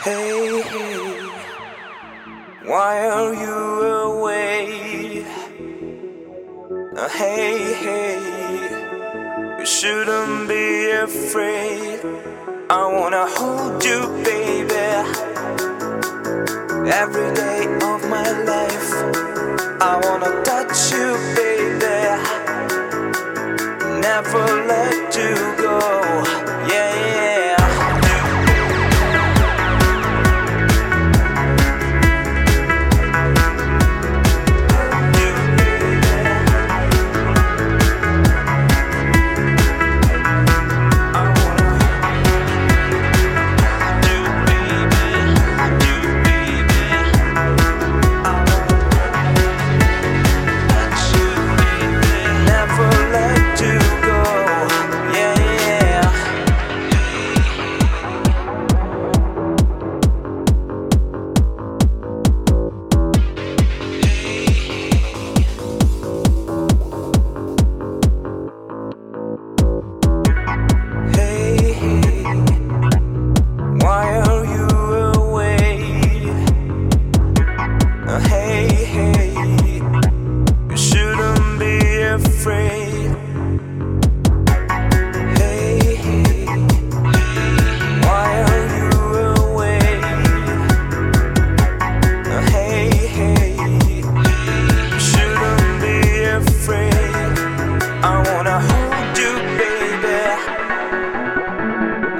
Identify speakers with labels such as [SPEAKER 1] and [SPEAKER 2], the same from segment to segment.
[SPEAKER 1] Hey, hey, why are you away? Uh, hey, hey, you shouldn't be afraid. I wanna hold you, baby, every day of my life. I wanna touch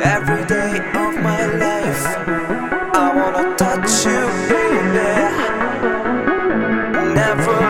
[SPEAKER 1] every day of my life. I wanna touch you, baby. Never.